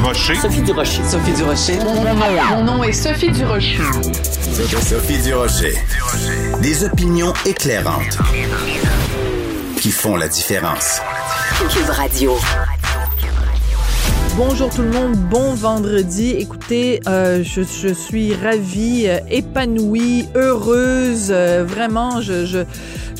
Durocher. Sophie Durocher. Sophie Durocher. Mon nom, est Sophie Durocher. Sophie Durocher. Des opinions éclairantes qui font la différence. Cube Radio. Bonjour tout le monde, bon vendredi. Écoutez, euh, je, je, suis ravie, euh, épanouie, heureuse. Euh, vraiment, je, je,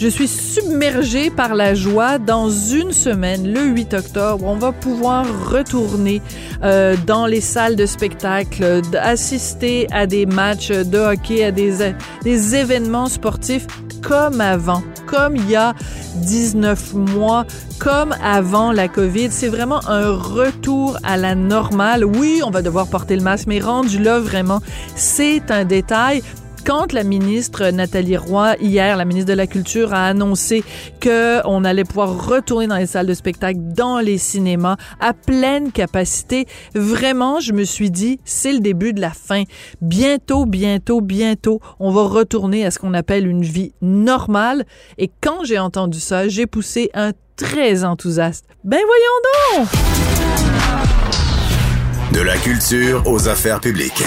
je, suis submergée par la joie. Dans une semaine, le 8 octobre, on va pouvoir retourner euh, dans les salles de spectacle, assister à des matchs de hockey, à des, des événements sportifs comme avant, comme il y a 19 mois, comme avant la COVID. C'est vraiment un retour à la normale. Oui, on va devoir porter le masque, mais rendu là, vraiment, c'est un détail quand la ministre Nathalie Roy, hier, la ministre de la Culture, a annoncé que on allait pouvoir retourner dans les salles de spectacle, dans les cinémas, à pleine capacité, vraiment, je me suis dit, c'est le début de la fin. Bientôt, bientôt, bientôt, on va retourner à ce qu'on appelle une vie normale. Et quand j'ai entendu ça, j'ai poussé un très enthousiaste. Ben voyons donc! De la culture aux affaires publiques.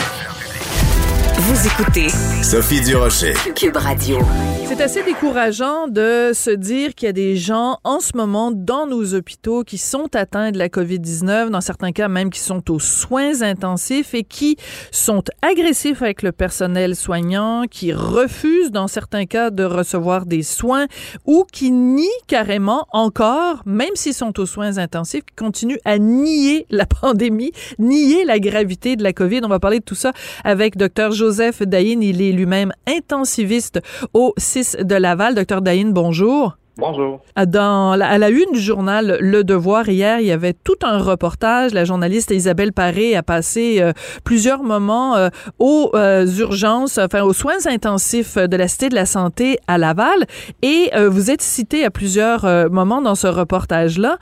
Vous écoutez Sophie Durocher. Cube Radio. C'est assez décourageant de se dire qu'il y a des gens en ce moment dans nos hôpitaux qui sont atteints de la COVID-19, dans certains cas même qui sont aux soins intensifs et qui sont agressifs avec le personnel soignant, qui refusent dans certains cas de recevoir des soins ou qui nient carrément encore, même s'ils sont aux soins intensifs, qui continuent à nier la pandémie, nier la gravité de la COVID. On va parler de tout ça avec Dr. Joseph Dayin. Il est lui-même intensiviste au 6 de Laval. Docteur Dayin, bonjour. Bonjour. Dans à la une du journal Le Devoir hier, il y avait tout un reportage. La journaliste Isabelle Paré a passé euh, plusieurs moments euh, aux euh, urgences, enfin aux soins intensifs de la Cité de la Santé à Laval. Et vous êtes cité à plusieurs moments dans ce reportage-là.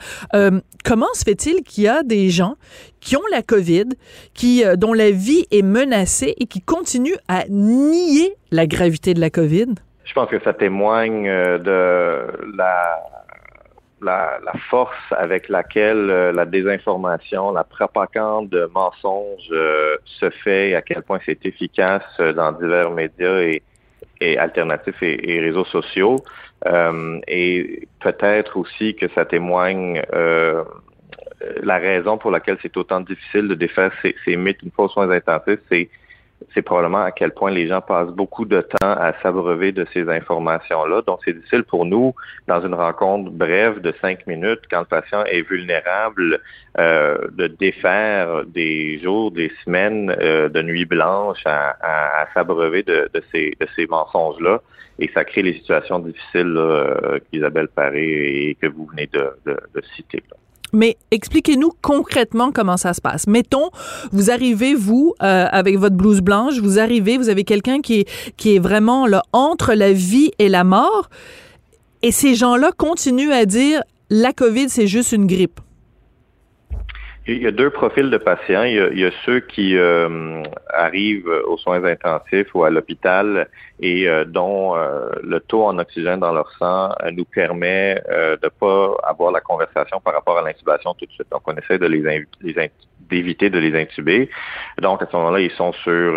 comment se fait-il qu'il y a des gens qui ont la COVID, qui dont la vie est menacée et qui continuent à nier la gravité de la COVID? Je pense que ça témoigne euh, de la, la, la force avec laquelle euh, la désinformation, la propagande de mensonges euh, se fait à quel point c'est efficace dans divers médias et, et alternatifs et, réseaux sociaux. et peut-être aussi que ça témoigne la raison pour laquelle c'est autant difficile de défaire ces, ces mythes une fois aux soins intensifs, c'est c'est probablement à quel point les gens passent beaucoup de temps à s'abreuver de ces informations-là. Donc, c'est difficile pour nous, dans une rencontre brève de cinq minutes, quand le patient est vulnérable, euh, de défaire des jours, des semaines euh, de nuit blanche à, s'abreuver de, ces, mensonges-là. Et ça crée les situations difficiles euh, qu'Isabelle Paré et que vous venez de, citer. Mais expliquez-nous concrètement comment ça se passe. Mettons, vous arrivez, vous, euh, avec votre blouse blanche, vous arrivez, vous avez quelqu'un qui est, qui est vraiment là, entre la vie et la mort, et ces gens-là continuent à dire la COVID, c'est juste une grippe. Il y a deux profils de patients. Il y a, ceux qui euh, arrivent aux soins intensifs ou à l'hôpital et euh, dont euh, le taux en oxygène dans leur sang nous permet de pas avoir la conversation par rapport à l'intubation tout de suite. Donc, on essaie de les, d'éviter de les intuber. Donc, à ce moment-là, ils sont sur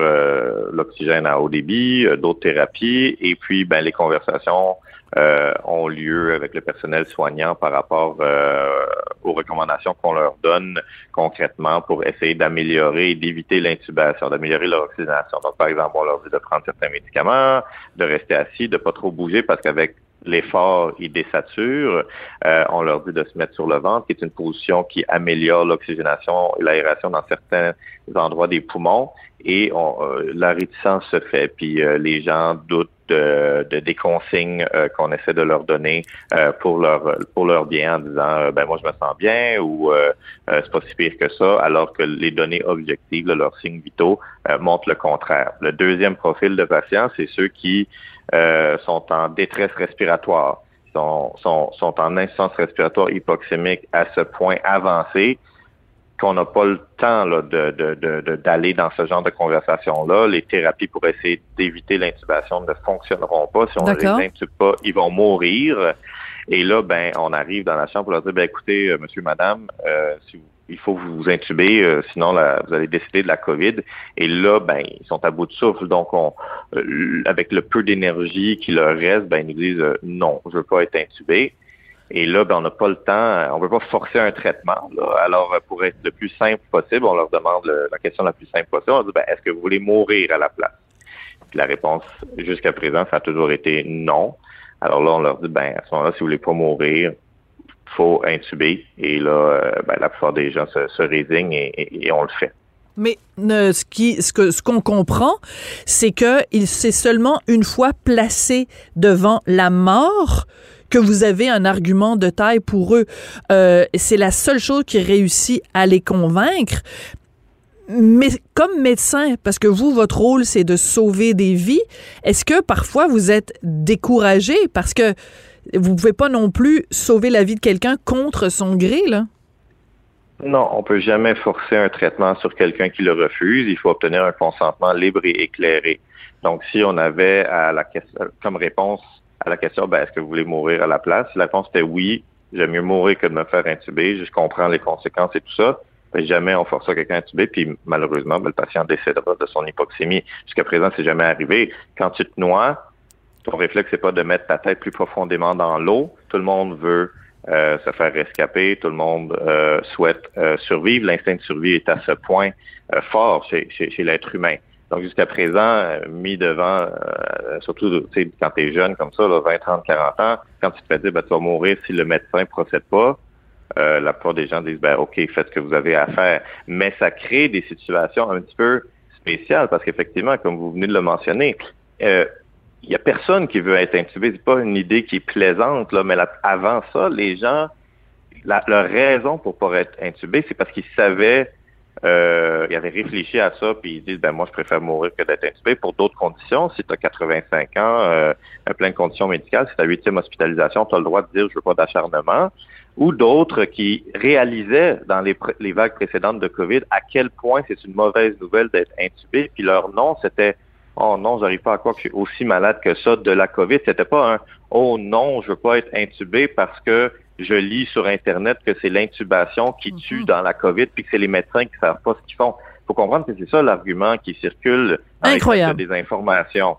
l'oxygène à haut débit, d'autres thérapies, et puis ben, les conversations euh, ont lieu avec le personnel soignant par rapport euh, aux recommandations qu'on leur donne concrètement pour essayer d'améliorer et d'éviter l'intubation, d'améliorer leur oxygénation. Donc, par exemple, on leur dit de prendre certains médicaments, de rester assis, de pas trop bouger parce qu'avec l'effort, ils désaturent. Euh, on leur dit de se mettre sur le ventre, qui est une position qui améliore l'oxygénation et l'aération dans certains endroits des poumons. Et on, la réticence se fait. Puis les gens doutent de, de des consignes euh, qu'on essaie de leur donner euh, pour leur pour leur bien en disant euh, ben moi je me sens bien ou c'est pas si pire que ça alors que les données objectives leurs signes vitaux montrent le contraire. Le deuxième profil de patients c'est ceux qui sont en détresse respiratoire sont, sont, sont en insuffisance respiratoire hypoxémique à ce point avancé qu'on n'a pas le temps là, de, de, d'aller dans ce genre de conversation-là. Les thérapies pour essayer d'éviter l'intubation ne fonctionneront pas. Si on ne les intube pas, ils vont mourir. Et là, ben, on arrive dans la chambre pour leur dire, ben, écoutez, euh, monsieur, madame, euh, si vous il faut vous intuber, euh, sinon vous allez décider de la COVID. Et là, ben, ils sont à bout de souffle. Donc, on, euh, avec le peu d'énergie qui leur reste, ben, ils nous disent euh, non, je veux pas être intubé. Et là, ben, on n'a pas le temps, on ne veut pas forcer un traitement. Alors, pour être le plus simple possible, on leur demande la question la plus simple possible. On dit, ben, est-ce que vous voulez mourir à la place? Puis la réponse, jusqu'à présent, ça a toujours été non. Alors là, on leur dit, ben, à ce moment-là, si vous voulez pas mourir, faut intuber. Et là, euh, ben, la plupart des gens se, résignent et, on le fait. Mais ce qui, ce qu'on comprend, c'est que il s'est seulement une fois placé devant la mort que vous avez un argument de taille pour eux. Euh, c'est la seule chose qui réussit à les convaincre. Mais comme médecin, parce que vous, votre rôle, c'est de sauver des vies, est-ce que parfois vous êtes découragé parce que vous pouvez pas non plus sauver la vie de quelqu'un contre son gré, là? Non, on peut jamais forcer un traitement sur quelqu'un qui le refuse. Il faut obtenir un consentement libre et éclairé. Donc, si on avait comme réponse à la question, ben, est-ce que vous voulez mourir à la place? La réponse était oui. J'aime mieux mourir que de me faire intuber. Je comprends les conséquences et tout ça. Mais jamais on force quelqu'un à intuber, puis malheureusement, ben, le patient décédera de son hypoxémie. Jusqu'à présent, c'est jamais arrivé. Quand tu te noies, ton réflexe, c'est pas de mettre ta tête plus profondément dans l'eau. Tout le monde veut euh, se faire rescaper, tout le monde euh, souhaite euh, survivre. L'instinct de survie est à ce point fort chez, chez, l'être humain. Donc jusqu'à présent, mis devant, surtout quand tu es jeune comme ça, là, 20, 30, 40 ans, quand tu te fais dire ben, tu vas mourir si le médecin procède pas, la plupart des gens disent ben OK, faites ce que vous avez à faire. Mais ça crée des situations un petit peu spéciales parce qu'effectivement, comme vous venez de le mentionner, il y a personne qui veut être intubé. C'est pas une idée qui est plaisante, là, mais avant ça, les gens, la, leur raison pour pas être intubé, c'est parce qu'ils savaient, euh, ils avaient réfléchi à ça, puis ils disent, ben moi, je préfère mourir que d'être intubé pour d'autres conditions. Si tu as 85 ans, euh, plein de conditions médicales, si tu as huitième hospitalisation, tu as le droit de dire, je veux pas d'acharnement. Ou d'autres qui réalisaient dans les, les vagues précédentes de COVID à quel point c'est une mauvaise nouvelle d'être intubé, puis leur nom, c'était oh non, j'arrive pas à croire que je suis aussi malade que ça de la COVID. C'était pas un oh non, je veux pas être intubé parce que je lis sur Internet que c'est l'intubation qui mhm. tue dans la COVID puis que c'est les médecins qui savent pas ce qu'ils font. Il faut comprendre que c'est ça l'argument qui circule Incroyable. des informations.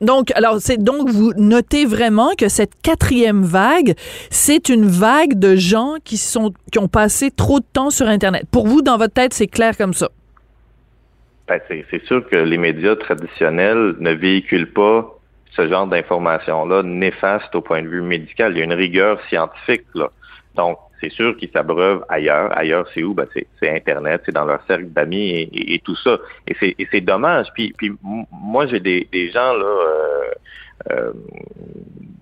Donc, alors, c'est donc vous notez vraiment que cette quatrième vague, c'est une vague de gens qui sont qui ont passé trop de temps sur Internet. Pour vous, dans votre tête, c'est clair comme ça? Ben, c'est sûr que les médias traditionnels ne véhiculent pas ce genre d'informations-là néfastes au point de vue médical. Il y a une rigueur scientifique. Là. Donc, c'est sûr qu'ils s'abreuvent ailleurs. Ailleurs, c'est où? Ben, c'est Internet, c'est dans leur cercle d'amis et, tout ça. Et c'est dommage. Puis, puis moi, j'ai des, des, gens, là, euh, euh,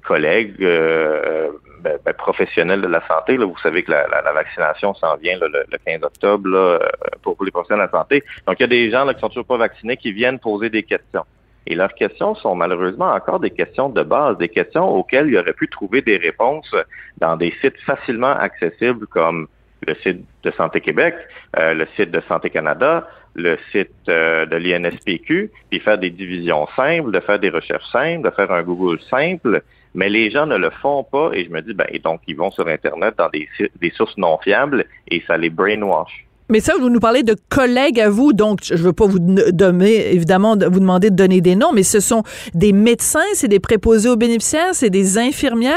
collègues, euh, ben, ben, professionnels de la santé. Là, vous savez que la, la, vaccination s'en vient le, 15 octobre là, euh, pour, les professionnels de la santé. Donc, il y a des gens là, qui sont toujours pas vaccinés qui viennent poser des questions. Et leurs questions sont malheureusement encore des questions de base, des questions auxquelles il aurait pu trouver des réponses dans des sites facilement accessibles comme le site de Santé Québec, euh, le site de Santé Canada, le site euh, de l'INSPQ, puis faire des divisions simples, de faire des recherches simples, de faire un Google simple, mais les gens ne le font pas et je me dis, ben, et donc ils vont sur Internet dans des sources non fiables et ça les brainwash. Mais ça, vous nous parlez de collègues à vous, donc je ne veux pas vous donner, évidemment, vous demander de donner des noms, mais ce sont des médecins, c'est des préposés aux bénéficiaires, c'est des infirmières?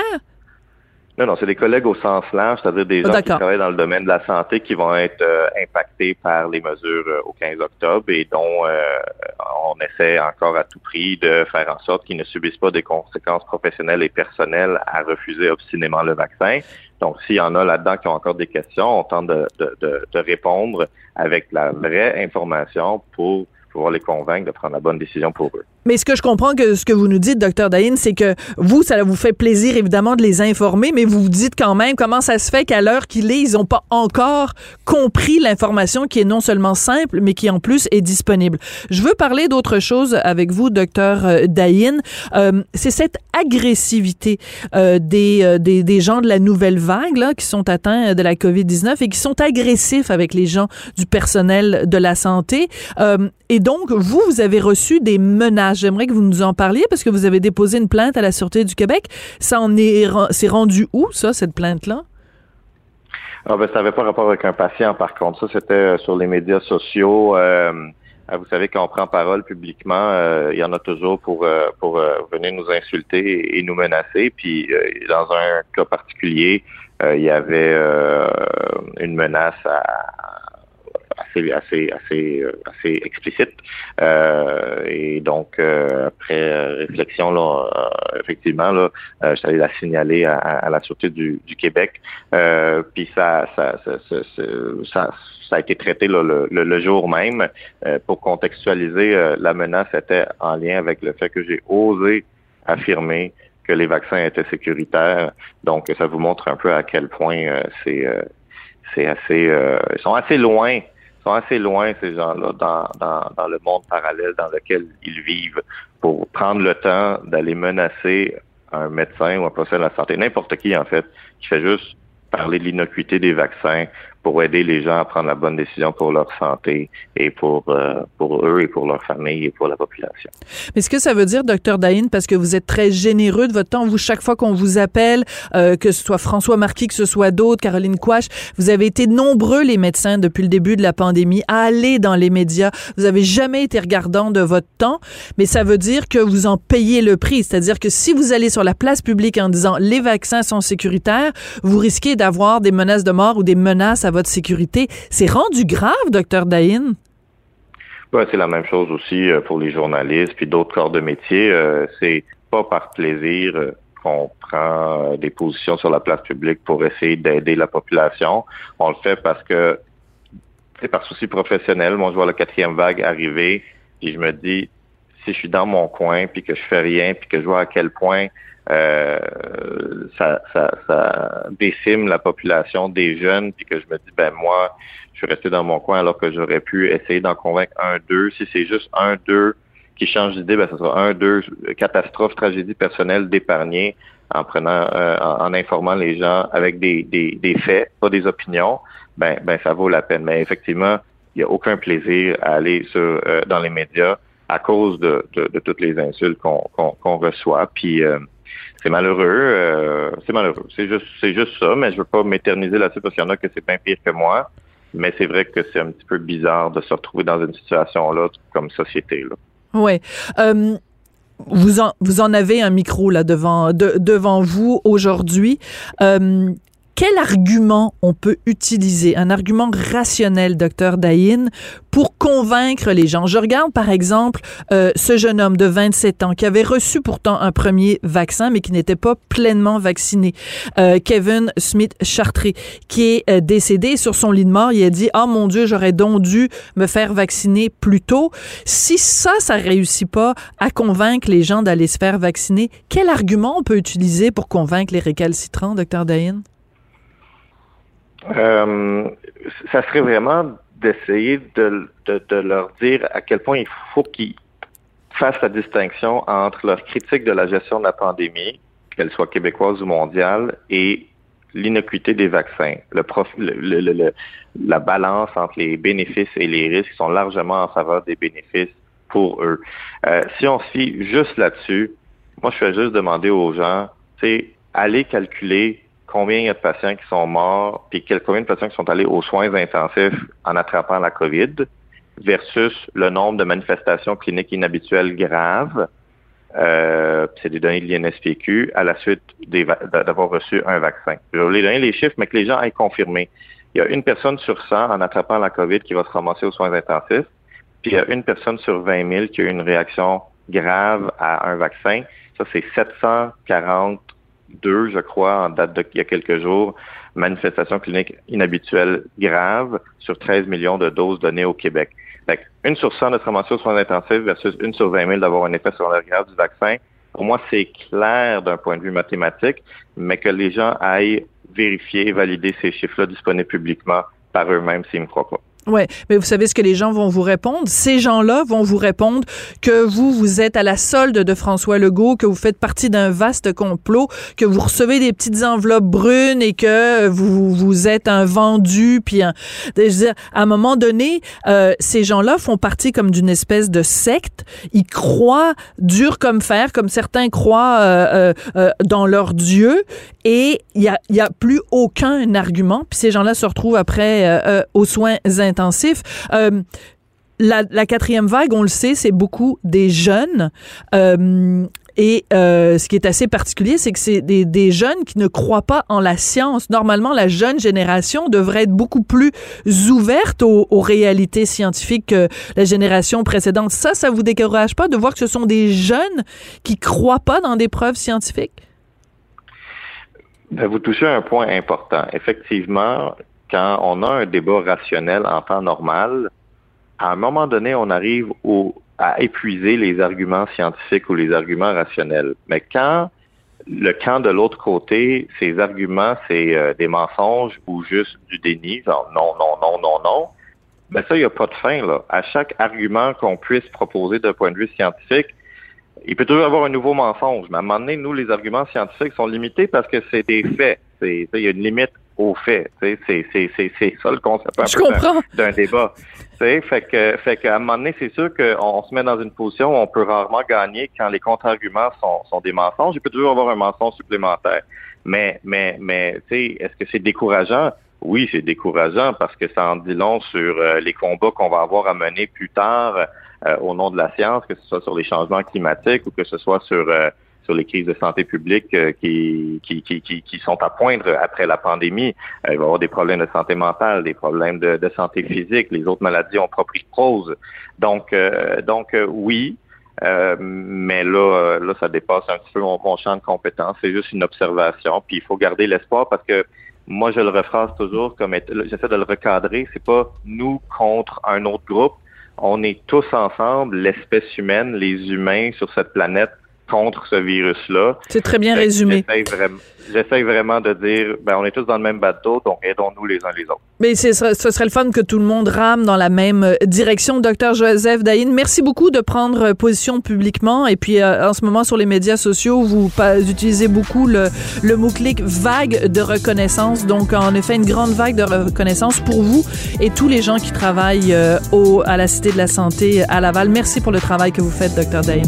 Non, non, c'est des collègues au sens large, c'est-à-dire des gens qui travaillent dans le domaine de la santé qui vont être euh, impactés par les mesures euh, au 15 octobre et dont euh, on essaie encore à tout prix de faire en sorte qu'ils ne subissent pas des conséquences professionnelles et personnelles à refuser obstinément le vaccin. Donc, s'il y en a là-dedans qui ont encore des questions, on tente de, de, de répondre avec la vraie information pour pouvoir les convaincre de prendre la bonne décision pour eux. Mais ce que je comprends que ce que vous nous dites, docteur Daïn, c'est que vous, ça vous fait plaisir évidemment de les informer, mais vous vous dites quand même comment ça se fait qu'à l'heure qu'il est, ils n'ont pas encore compris l'information qui est non seulement simple, mais qui en plus est disponible. Je veux parler d'autre chose avec vous, docteur euh, Daïn. Euh, c'est cette agressivité euh, des, des, des gens de la nouvelle vague là, qui sont atteints de la COVID-19 et qui sont agressifs avec les gens du personnel de la santé. et donc, vous, vous avez reçu des menaces J'aimerais que vous nous en parliez parce que vous avez déposé une plainte à la Sûreté du Québec. Ça en est, c'est rendu où, ça, cette plainte-là? Ah ben, ça n'avait pas rapport avec un patient, par contre. Ça, c'était euh, sur les médias sociaux. Euh, vous savez, quand on prend parole publiquement, il y en a toujours pour pour venir nous insulter et, nous menacer. Puis, dans un cas particulier, il y avait une menace à, assez assez assez euh, assez explicite. Euh, et donc euh, après réflexion là effectivement là je suis allé la signaler à, la sûreté du, du Québec. Puis ça ça ça, ça ça, a été traité le, le, jour même. Pour contextualiser la menace était en lien avec le fait que j'ai osé affirmer que les vaccins étaient sécuritaires. Donc ça vous montre un peu à quel point c'est c'est assez ils sont assez loin sont assez loin, ces gens-là, dans, dans, dans le monde parallèle dans lequel ils vivent, pour prendre le temps d'aller menacer un médecin ou un professionnel de la santé, n'importe qui, en fait, qui fait juste parler de l'innocuité des vaccins, pour aider les gens à prendre la bonne décision pour leur santé et pour, euh, pour eux et pour leur famille et pour la population. Mais ce que ça veut dire, docteur Daïn, parce que vous êtes très généreux de votre temps, vous, chaque fois qu'on vous appelle, euh, que ce soit François Marquis, que ce soit d'autres, Caroline Quash, vous avez été nombreux, les médecins, depuis le début de la pandémie, à aller dans les médias. Vous avez jamais été regardant de votre temps, mais ça veut dire que vous en payez le prix. C'est-à-dire que si vous allez sur la place publique en disant les vaccins sont sécuritaires, vous risquez d'avoir des menaces de mort ou des menaces à votre sécurité. C'est rendu grave, docteur Daïn? Ouais, c'est la même chose aussi euh, pour les journalistes puis d'autres corps de métier. Euh, c'est pas par plaisir euh, qu'on prend des positions sur la place publique pour essayer d'aider la population. On le fait parce que c'est par souci professionnel. Moi, je vois la quatrième vague arriver et je me dis, si je suis dans mon coin puis que je fais rien puis que je vois à quel point euh, ça, ça, ça, décime la population des jeunes, puis que je me dis, ben moi, je suis resté dans mon coin alors que j'aurais pu essayer d'en convaincre un, deux. Si c'est juste un, deux qui change d'idée, ben ça sera un, deux, catastrophe, tragédie personnelle d'épargner en prenant, euh, en, informant les gens avec des, des, des, faits, pas des opinions. Ben, ben ça vaut la peine. Mais effectivement, il n'y a aucun plaisir à aller sur, euh, dans les médias à cause de, de, toutes les insultes qu'on qu'on reçoit. Puis c'est malheureux, euh, c'est malheureux. C'est juste, c'est juste ça, mais je veux pas m'éterniser là-dessus parce qu'il y en a que c'est bien pire que moi. Mais c'est vrai que c'est un petit peu bizarre de se retrouver dans une situation là comme société là. Ouais. Euh, vous en, vous en avez un micro là devant de, devant vous aujourd'hui. Euh, quel argument on peut utiliser, un argument rationnel, docteur Daïn, pour convaincre les gens? Je regarde, par exemple, euh, ce jeune homme de 27 ans qui avait reçu pourtant un premier vaccin, mais qui n'était pas pleinement vacciné. Euh, Kevin Smith Chartré, qui est euh, décédé sur son lit de mort. Il a dit, oh mon Dieu, j'aurais donc dû me faire vacciner plus tôt. Si ça, ça réussit pas à convaincre les gens d'aller se faire vacciner, quel argument on peut utiliser pour convaincre les récalcitrants, docteur Daïn? Euh, ça serait vraiment d'essayer de, de, leur dire à quel point il faut qu'ils fassent la distinction entre leur critique de la gestion de la pandémie, qu'elle soit québécoise ou mondiale, et l'innocuité des vaccins, le, le, la balance entre les bénéfices et les risques sont largement en faveur des bénéfices pour eux. Euh, si on se fie juste là-dessus, moi je fais juste demander aux gens, c'est aller calculer combien il y a de patients qui sont morts, puis combien de patients qui sont allés aux soins intensifs en attrapant la COVID, versus le nombre de manifestations cliniques inhabituelles graves. Euh, c'est des données de l'INSPQ à la suite d'avoir reçu un vaccin. Je vais vous donner les chiffres, mais que les gens aient confirmé. Il y a une personne sur 100 en attrapant la COVID qui va se ramasser aux soins intensifs, puis il y a une personne sur 20 000 qui a eu une réaction grave à un vaccin. Ça, c'est 740 deux, je crois, en date d'il y a quelques jours, manifestations cliniques inhabituelles graves sur 13 millions de doses données au Québec. une sur 100 de aux soins intensifs versus une sur 20 000 d'avoir un effet secondaire grave du vaccin. Pour moi, c'est clair d'un point de vue mathématique, mais que les gens aillent vérifier et valider ces chiffres-là disponibles publiquement par eux-mêmes s'ils ne me croient pas. Ouais, mais vous savez ce que les gens vont vous répondre? Ces gens-là vont vous répondre que vous, vous êtes à la solde de François Legault, que vous faites partie d'un vaste complot, que vous recevez des petites enveloppes brunes et que vous, vous êtes un vendu, puis un, je veux dire, à un moment donné, euh, ces gens-là font partie comme d'une espèce de secte. Ils croient dur comme fer, comme certains croient euh, euh, euh dans leur Dieu, et il y a, y a plus aucun argument. Puis ces gens-là se retrouvent après euh, euh, aux soins intensifs. Euh, la, quatrième vague, on le sait, c'est beaucoup des jeunes. Euh, et euh, ce qui est assez particulier, c'est que c'est des, jeunes qui ne croient pas en la science. Normalement, la jeune génération devrait être beaucoup plus ouverte aux, réalités scientifiques que la génération précédente. Ça, ça vous décourage pas de voir que ce sont des jeunes qui croient pas dans des preuves scientifiques? Ben, vous touchez un point important. Effectivement, quand on a un débat rationnel en temps normal, à un moment donné, on arrive au, à épuiser les arguments scientifiques ou les arguments rationnels. Mais quand le camp de l'autre côté, ces arguments, c'est euh, des mensonges ou juste du déni, genre non, non, non, non, non, ben ça, il n'y a pas de fin. Là. À chaque argument qu'on puisse proposer d'un point de vue scientifique, il peut toujours avoir un nouveau mensonge. Mais à un moment donné, nous, les arguments scientifiques sont limités parce que c'est des faits. Il y a une limite aux faits. C'est ça le concept d'un débat. Fait que, fait qu'à un moment donné, c'est sûr qu'on se met dans une position où on peut rarement gagner quand les contre-arguments sont, sont des mensonges. Il peut toujours avoir un mensonge supplémentaire. Mais, mais, mais, tu sais, est-ce que c'est décourageant? Oui, c'est décourageant parce que ça en dit long sur euh, les combats qu'on va avoir à mener plus tard euh, au nom de la science, que ce soit sur les changements climatiques ou que ce soit sur euh, sur les crises de santé publique euh, qui, qui, qui, qui, sont à poindre après la pandémie. Euh, il va y avoir des problèmes de santé mentale, des problèmes de, santé physique, les autres maladies ont propre prose. Donc, euh, donc oui, mais là, là, ça dépasse un petit peu mon, mon champ de compétences. C'est juste une observation. Puis il faut garder l'espoir parce que moi, je le rephrase toujours comme j'essaie de le recadrer. C'est pas nous contre un autre groupe. On est tous ensemble, l'espèce humaine, les humains sur cette planète contre ce virus-là. C'est très bien résumé. J'essaie vraiment, de dire, ben, on est tous dans le même bateau, donc aidons-nous les uns les autres. Mais ce serait le fun que tout le monde rame dans la même euh, direction. Docteur Joseph Daïn, merci beaucoup de prendre position publiquement. Et puis, euh, en ce moment, sur les médias sociaux, vous utilisez beaucoup le, le mot-clic vague de reconnaissance. Donc, en effet, une grande vague de reconnaissance pour vous et tous les gens qui travaillent euh, au, à la Cité de la Santé à Laval. Merci pour le travail que vous faites, docteur Daïn.